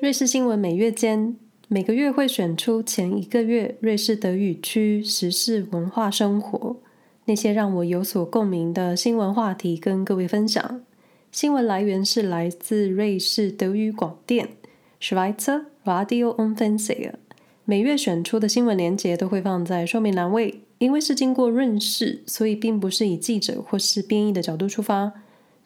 瑞士新闻每月间每个月会选出前一个月瑞士德语区时事文化生活那些让我有所共鸣的新闻话题，跟各位分享。新闻来源是来自瑞士德语广电 Schweizer Radio und Fernsehen。每月选出的新闻连结都会放在说明栏位，因为是经过润饰，所以并不是以记者或是编译的角度出发。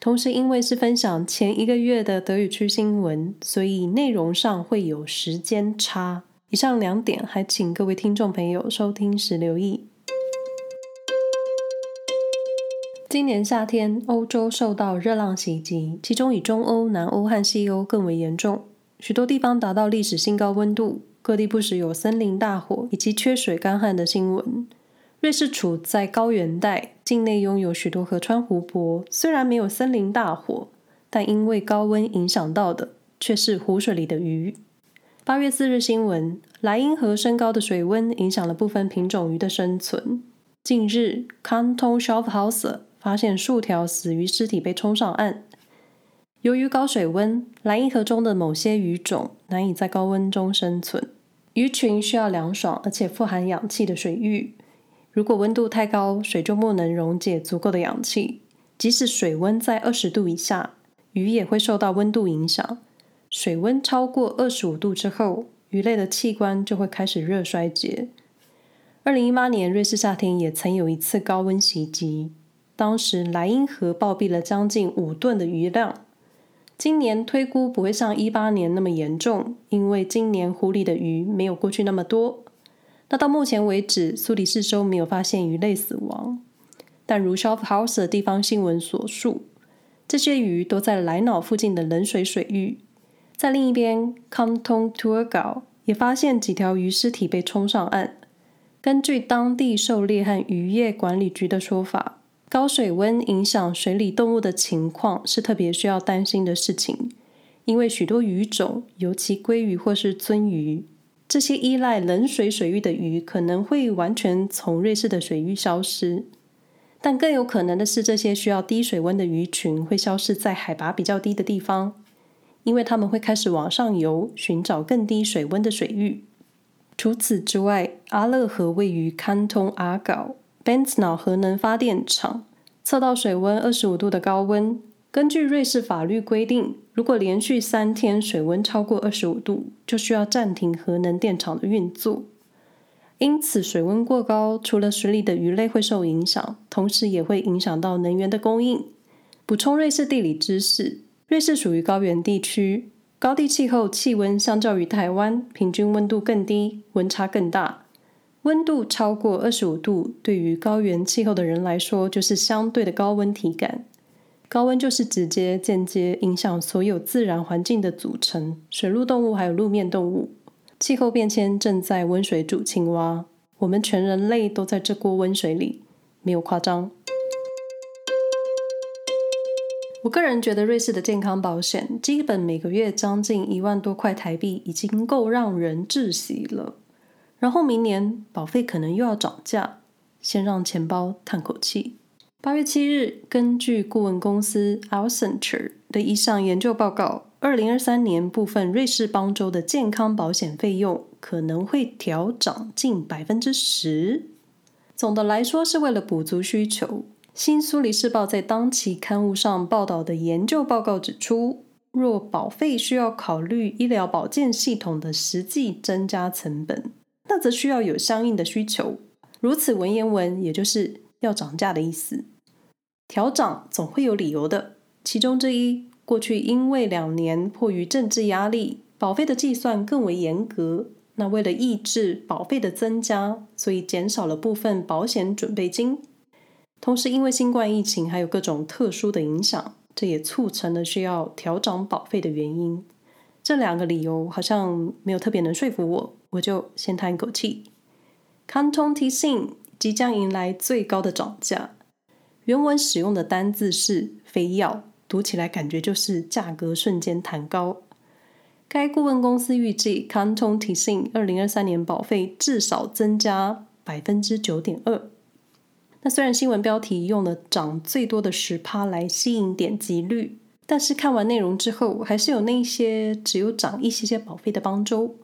同时，因为是分享前一个月的德语区新闻，所以内容上会有时间差。以上两点，还请各位听众朋友收听时留意。今年夏天，欧洲受到热浪袭击，其中以中欧、南欧和西欧更为严重，许多地方达到历史新高温度，各地不时有森林大火以及缺水干旱的新闻。瑞士处在高原带，境内拥有许多河川湖泊。虽然没有森林大火，但因为高温影响到的却是湖水里的鱼。八月四日新闻：莱茵河升高的水温影响了部分品种鱼的生存。近日，Kanton Schaffhausen 发现数条死鱼尸体被冲上岸。由于高水温，莱茵河中的某些鱼种难以在高温中生存。鱼群需要凉爽而且富含氧气的水域。如果温度太高，水就不能溶解足够的氧气。即使水温在二十度以下，鱼也会受到温度影响。水温超过二十五度之后，鱼类的器官就会开始热衰竭。二零一八年，瑞士夏天也曾有一次高温袭击，当时莱茵河暴毙了将近五吨的鱼量。今年推估不会像一八年那么严重，因为今年湖里的鱼没有过去那么多。那到目前为止，苏黎世州没有发现鱼类死亡，但如 Schaffhausen 的地方新闻所述，这些鱼都在莱瑙附近的冷水水域。在另一边，Kanton t u r g a 也发现几条鱼尸体被冲上岸。根据当地狩猎和渔业管理局的说法，高水温影响水里动物的情况是特别需要担心的事情，因为许多鱼种，尤其鲑鱼或是鳟鱼。这些依赖冷水水域的鱼可能会完全从瑞士的水域消失，但更有可能的是，这些需要低水温的鱼群会消失在海拔比较低的地方，因为它们会开始往上游寻找更低水温的水域。除此之外，阿勒河位于堪通阿搞 Benznau 核能发电厂，测到水温二十五度的高温。根据瑞士法律规定，如果连续三天水温超过二十五度，就需要暂停核能电厂的运作。因此，水温过高，除了水里的鱼类会受影响，同时也会影响到能源的供应。补充瑞士地理知识：瑞士属于高原地区，高地气候，气温相较于台湾，平均温度更低，温差更大。温度超过二十五度，对于高原气候的人来说，就是相对的高温体感。高温就是直接、间接影响所有自然环境的组成，水陆动物还有陆面动物。气候变迁正在温水煮青蛙，我们全人类都在这锅温水里，没有夸张。我个人觉得，瑞士的健康保险基本每个月将近一万多块台币，已经够让人窒息了。然后明年保费可能又要涨价，先让钱包叹口气。八月七日，根据顾问公司 Accenture 的一项研究报告，二零二三年部分瑞士邦州的健康保险费用可能会调涨近百分之十。总的来说，是为了补足需求。新苏黎世报在当期刊物上报道的研究报告指出，若保费需要考虑医疗保健系统的实际增加成本，那则需要有相应的需求。如此文言文，也就是要涨价的意思。调涨总会有理由的，其中之一，过去因为两年迫于政治压力，保费的计算更为严格。那为了抑制保费的增加，所以减少了部分保险准备金。同时，因为新冠疫情还有各种特殊的影响，这也促成了需要调涨保费的原因。这两个理由好像没有特别能说服我，我就先叹一口气。Kanton Tessin 即将迎来最高的涨价。原文使用的单字是“非要”，读起来感觉就是价格瞬间弹高。该顾问公司预计，Kanton t s i n 二零二三年保费至少增加百分之九点二。那虽然新闻标题用了涨最多的十趴来吸引点击率，但是看完内容之后，还是有那些只有涨一些些保费的邦州，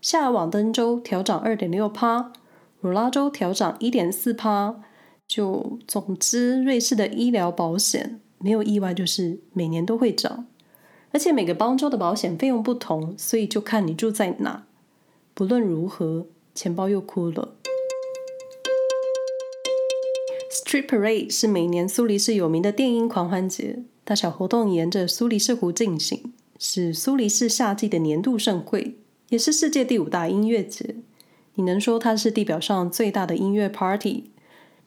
夏尔瓦登州调涨二点六趴，罗拉州调涨一点四趴。就总之，瑞士的医疗保险没有意外，就是每年都会涨，而且每个邦州的保险费用不同，所以就看你住在哪。不论如何，钱包又哭了。Street Parade 是每年苏黎世有名的电音狂欢节，大小活动沿着苏黎世湖进行，是苏黎世夏季的年度盛会，也是世界第五大音乐节。你能说它是地表上最大的音乐 party？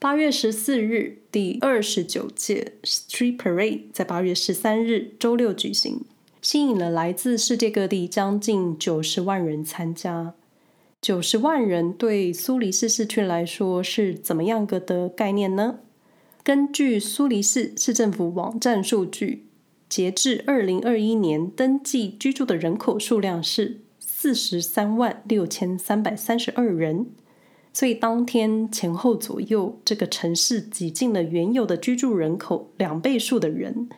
八月十四日，第二十九届 Street Parade 在八月十三日周六举行，吸引了来自世界各地将近九十万人参加。九十万人对苏黎世市区来说是怎么样个的概念呢？根据苏黎世市政府网站数据，截至二零二一年，登记居住的人口数量是四十三万六千三百三十二人。所以当天前后左右，这个城市挤进了原有的居住人口两倍数的人，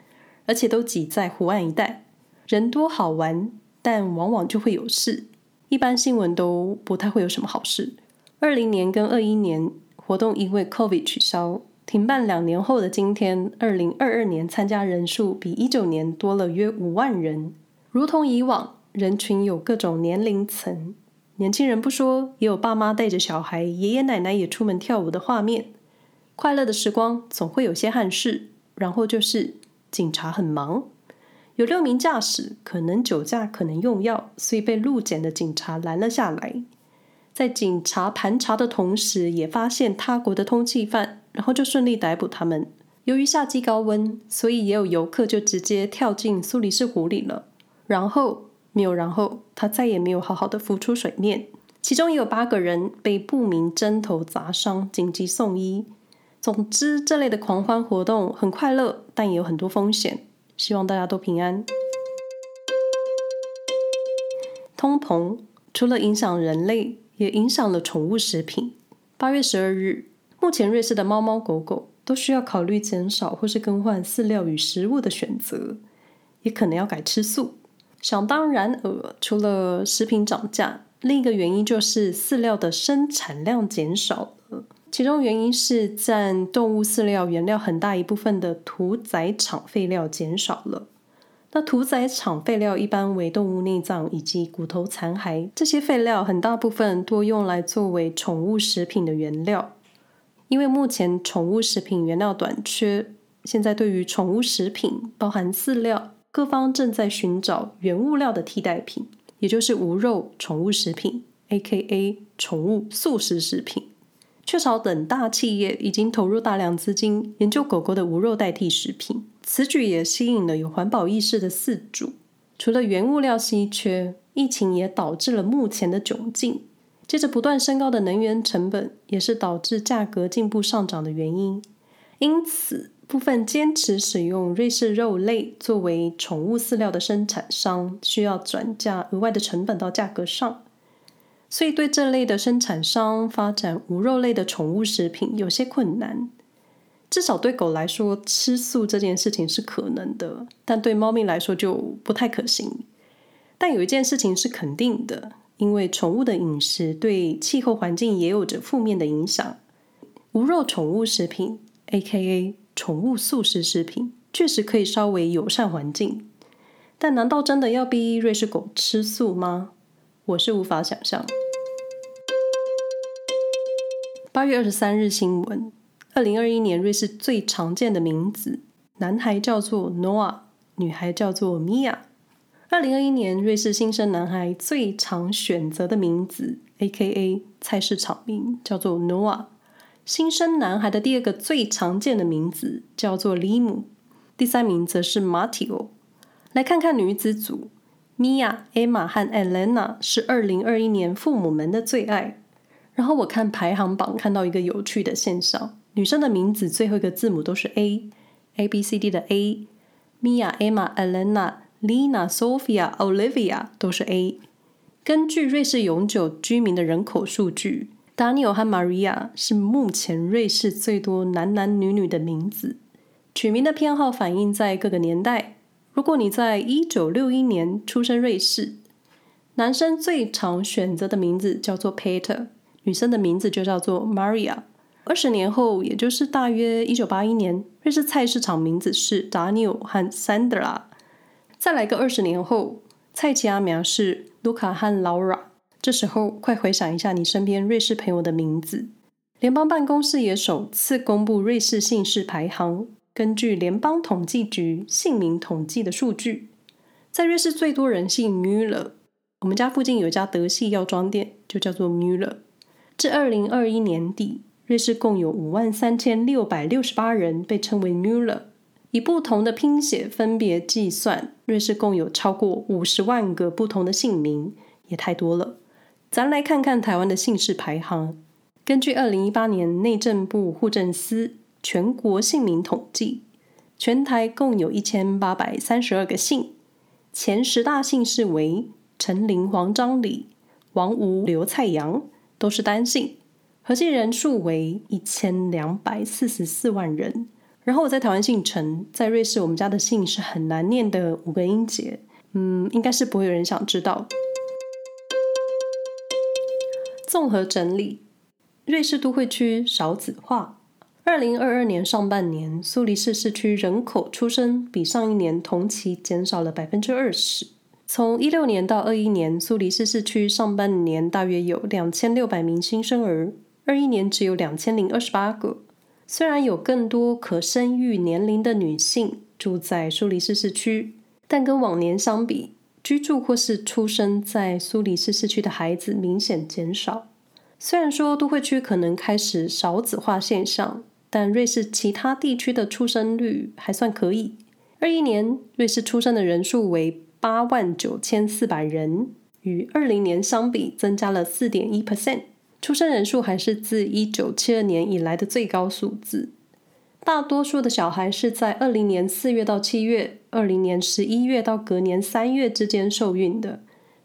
而且都挤在湖岸一带。人多好玩，但往往就会有事。一般新闻都不太会有什么好事。二零年跟二一年活动因为 COVID 取消停办，两年后的今天，二零二二年参加人数比一九年多了约五万人。如同以往，人群有各种年龄层。年轻人不说，也有爸妈带着小孩，爷爷奶奶也出门跳舞的画面。快乐的时光总会有些憾事，然后就是警察很忙，有六名驾驶可能酒驾，可能用药，所以被路检的警察拦了下来。在警察盘查的同时，也发现他国的通缉犯，然后就顺利逮捕他们。由于夏季高温，所以也有游客就直接跳进苏黎世湖里了，然后。没有然后，他再也没有好好的浮出水面。其中也有八个人被不明针头砸伤，紧急送医。总之，这类的狂欢活动很快乐，但也有很多风险。希望大家都平安。通膨除了影响人类，也影响了宠物食品。八月十二日，目前瑞士的猫猫狗狗都需要考虑减少或是更换饲料与食物的选择，也可能要改吃素。想当然尔，除了食品涨价，另一个原因就是饲料的生产量减少了。其中原因是占动物饲料原料很大一部分的屠宰场废料减少了。那屠宰场废料一般为动物内脏以及骨头残骸，这些废料很大部分多用来作为宠物食品的原料。因为目前宠物食品原料短缺，现在对于宠物食品，包含饲料。各方正在寻找原物料的替代品，也就是无肉宠物食品 （A.K.A. 宠物素食食品）。雀巢等大企业已经投入大量资金研究狗狗的无肉代替食品，此举也吸引了有环保意识的饲主。除了原物料稀缺，疫情也导致了目前的窘境。接着不断升高的能源成本，也是导致价格进一步上涨的原因。因此，部分坚持使用瑞士肉类作为宠物饲料的生产商，需要转嫁额外的成本到价格上，所以对这类的生产商发展无肉类的宠物食品有些困难。至少对狗来说，吃素这件事情是可能的，但对猫咪来说就不太可行。但有一件事情是肯定的，因为宠物的饮食对气候环境也有着负面的影响。无肉宠物食品 （AKA） 宠物素食食品确实可以稍微友善环境，但难道真的要逼瑞士狗吃素吗？我是无法想象。八月二十三日新闻：二零二一年瑞士最常见的名字，男孩叫做 Noah，女孩叫做 Mia。二零二一年瑞士新生男孩最常选择的名字，AKA 菜市场名，叫做 Noah。新生男孩的第二个最常见的名字叫做里姆，第三名则是马蒂欧。来看看女子组，米娅、艾玛和艾莲娜是二零二一年父母们的最爱。然后我看排行榜，看到一个有趣的现象：女生的名字最后一个字母都是 A，A B C D 的 A。米娅、艾玛、艾莲娜、丽娜、Sophia、Olivia 都是 A。根据瑞士永久居民的人口数据。Daniel 和 Maria 是目前瑞士最多男男女女的名字，取名的偏好反映在各个年代，如果你在一九六一年出生瑞士，男生最常选择的名字叫做 Peter，女生的名字就叫做 Maria。二十年后，也就是大约一九八一年，瑞士菜市场名字是 Daniel 和 Sandra。再来个二十年后，菜市仔名是 Luca 和 Laura。这时候，快回想一下你身边瑞士朋友的名字。联邦办公室也首次公布瑞士姓氏排行。根据联邦统计局姓名统计的数据，在瑞士最多人姓 Müller。我们家附近有一家德系药妆店，就叫做 Müller。至二零二一年底，瑞士共有五万三千六百六十八人被称为 Müller。以不同的拼写分别计算，瑞士共有超过五十万个不同的姓名，也太多了。咱来看看台湾的姓氏排行。根据二零一八年内政部户政司全国姓名统计，全台共有一千八百三十二个姓，前十大姓氏为陈林、黄、张、李、王、吴、刘、蔡、杨，都是单姓，合计人数为一千两百四十四万人。然后我在台湾姓陈，在瑞士我们家的姓是很难念的五个音节，嗯，应该是不会有人想知道。综合整理，瑞士都会区少子化。二零二二年上半年，苏黎世市区人口出生比上一年同期减少了百分之二十。从一六年到二一年，苏黎世市区上半年大约有两千六百名新生儿，二一年只有两千零二十八个。虽然有更多可生育年龄的女性住在苏黎世市区，但跟往年相比，居住或是出生在苏黎世市区的孩子明显减少。虽然说都会区可能开始少子化现象，但瑞士其他地区的出生率还算可以。二一年，瑞士出生的人数为八万九千四百人，与二零年相比增加了四点一 percent。出生人数还是自一九七二年以来的最高数字。大多数的小孩是在二零年四月到七月，二零年十一月到隔年三月之间受孕的，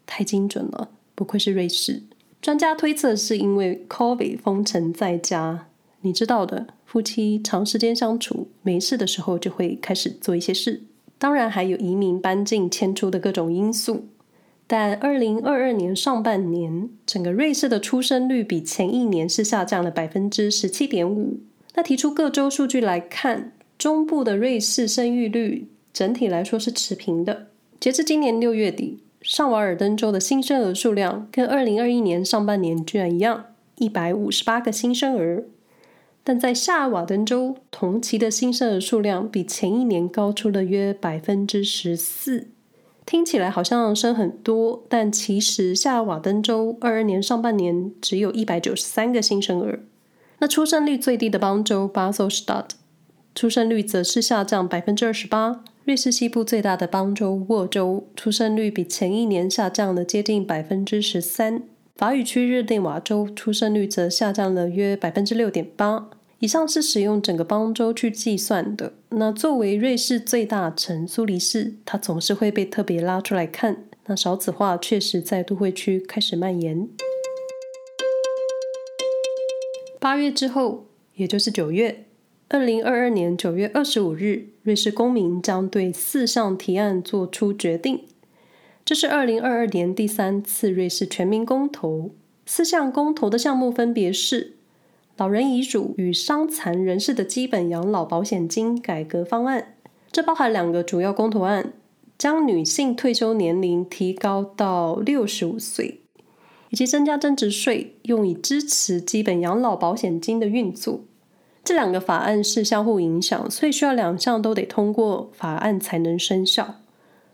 太精准了，不愧是瑞士。专家推测是因为 COVID 封城在家，你知道的，夫妻长时间相处，没事的时候就会开始做一些事。当然还有移民搬进迁出的各种因素。但二零二二年上半年，整个瑞士的出生率比前一年是下降了百分之十七点五。那提出各州数据来看，中部的瑞士生育率整体来说是持平的。截至今年六月底，上瓦尔登州的新生儿数量跟二零二一年上半年居然一样，一百五十八个新生儿。但在夏瓦登州，同期的新生儿数量比前一年高出了约百分之十四。听起来好像生很多，但其实夏瓦登州二二年上半年只有一百九十三个新生儿。那出生率最低的邦州巴塞尔斯达特，出生率则是下降百分之二十八。瑞士西部最大的邦州沃州，出生率比前一年下降了接近百分之十三。法语区日内瓦州出生率则下降了约百分之六点八。以上是使用整个邦州去计算的。那作为瑞士最大城苏黎世，它总是会被特别拉出来看。那少子化确实在都会区开始蔓延。八月之后，也就是九月，二零二二年九月二十五日，瑞士公民将对四项提案做出决定。这是二零二二年第三次瑞士全民公投。四项公投的项目分别是。老人遗嘱与伤残人士的基本养老保险金改革方案，这包含两个主要公投案：将女性退休年龄提高到六十五岁，以及增加增值税，用以支持基本养老保险金的运作。这两个法案是相互影响，所以需要两项都得通过法案才能生效。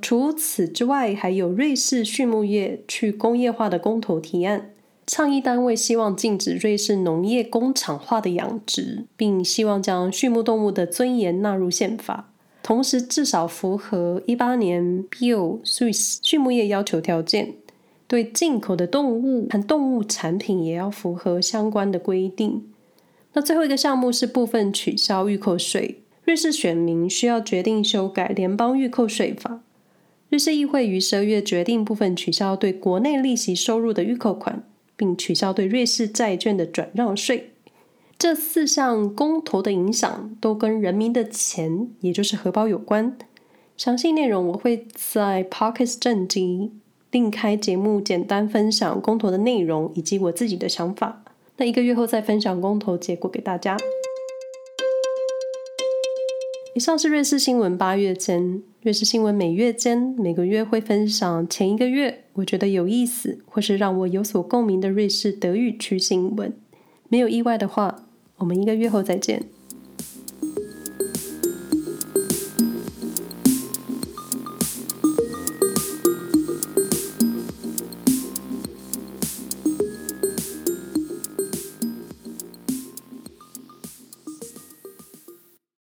除此之外，还有瑞士畜牧业去工业化的公投提案。倡议单位希望禁止瑞士农业工厂化的养殖，并希望将畜牧动物的尊严纳入宪法，同时至少符合一八年 Bio-Suisse 畜牧业要求条件。对进口的动物和动物产品也要符合相关的规定。那最后一个项目是部分取消预扣税，瑞士选民需要决定修改联邦预扣税法。瑞士议会于十二月决定部分取消对国内利息收入的预扣款。并取消对瑞士债券的转让税。这四项公投的影响都跟人民的钱，也就是荷包有关。详细内容我会在 Podcast 正集另开节目，简单分享公投的内容以及我自己的想法。那一个月后再分享公投结果给大家。以上是瑞士新闻八月间，瑞士新闻每月间每个月会分享前一个月我觉得有意思或是让我有所共鸣的瑞士德语区新闻。没有意外的话，我们一个月后再见。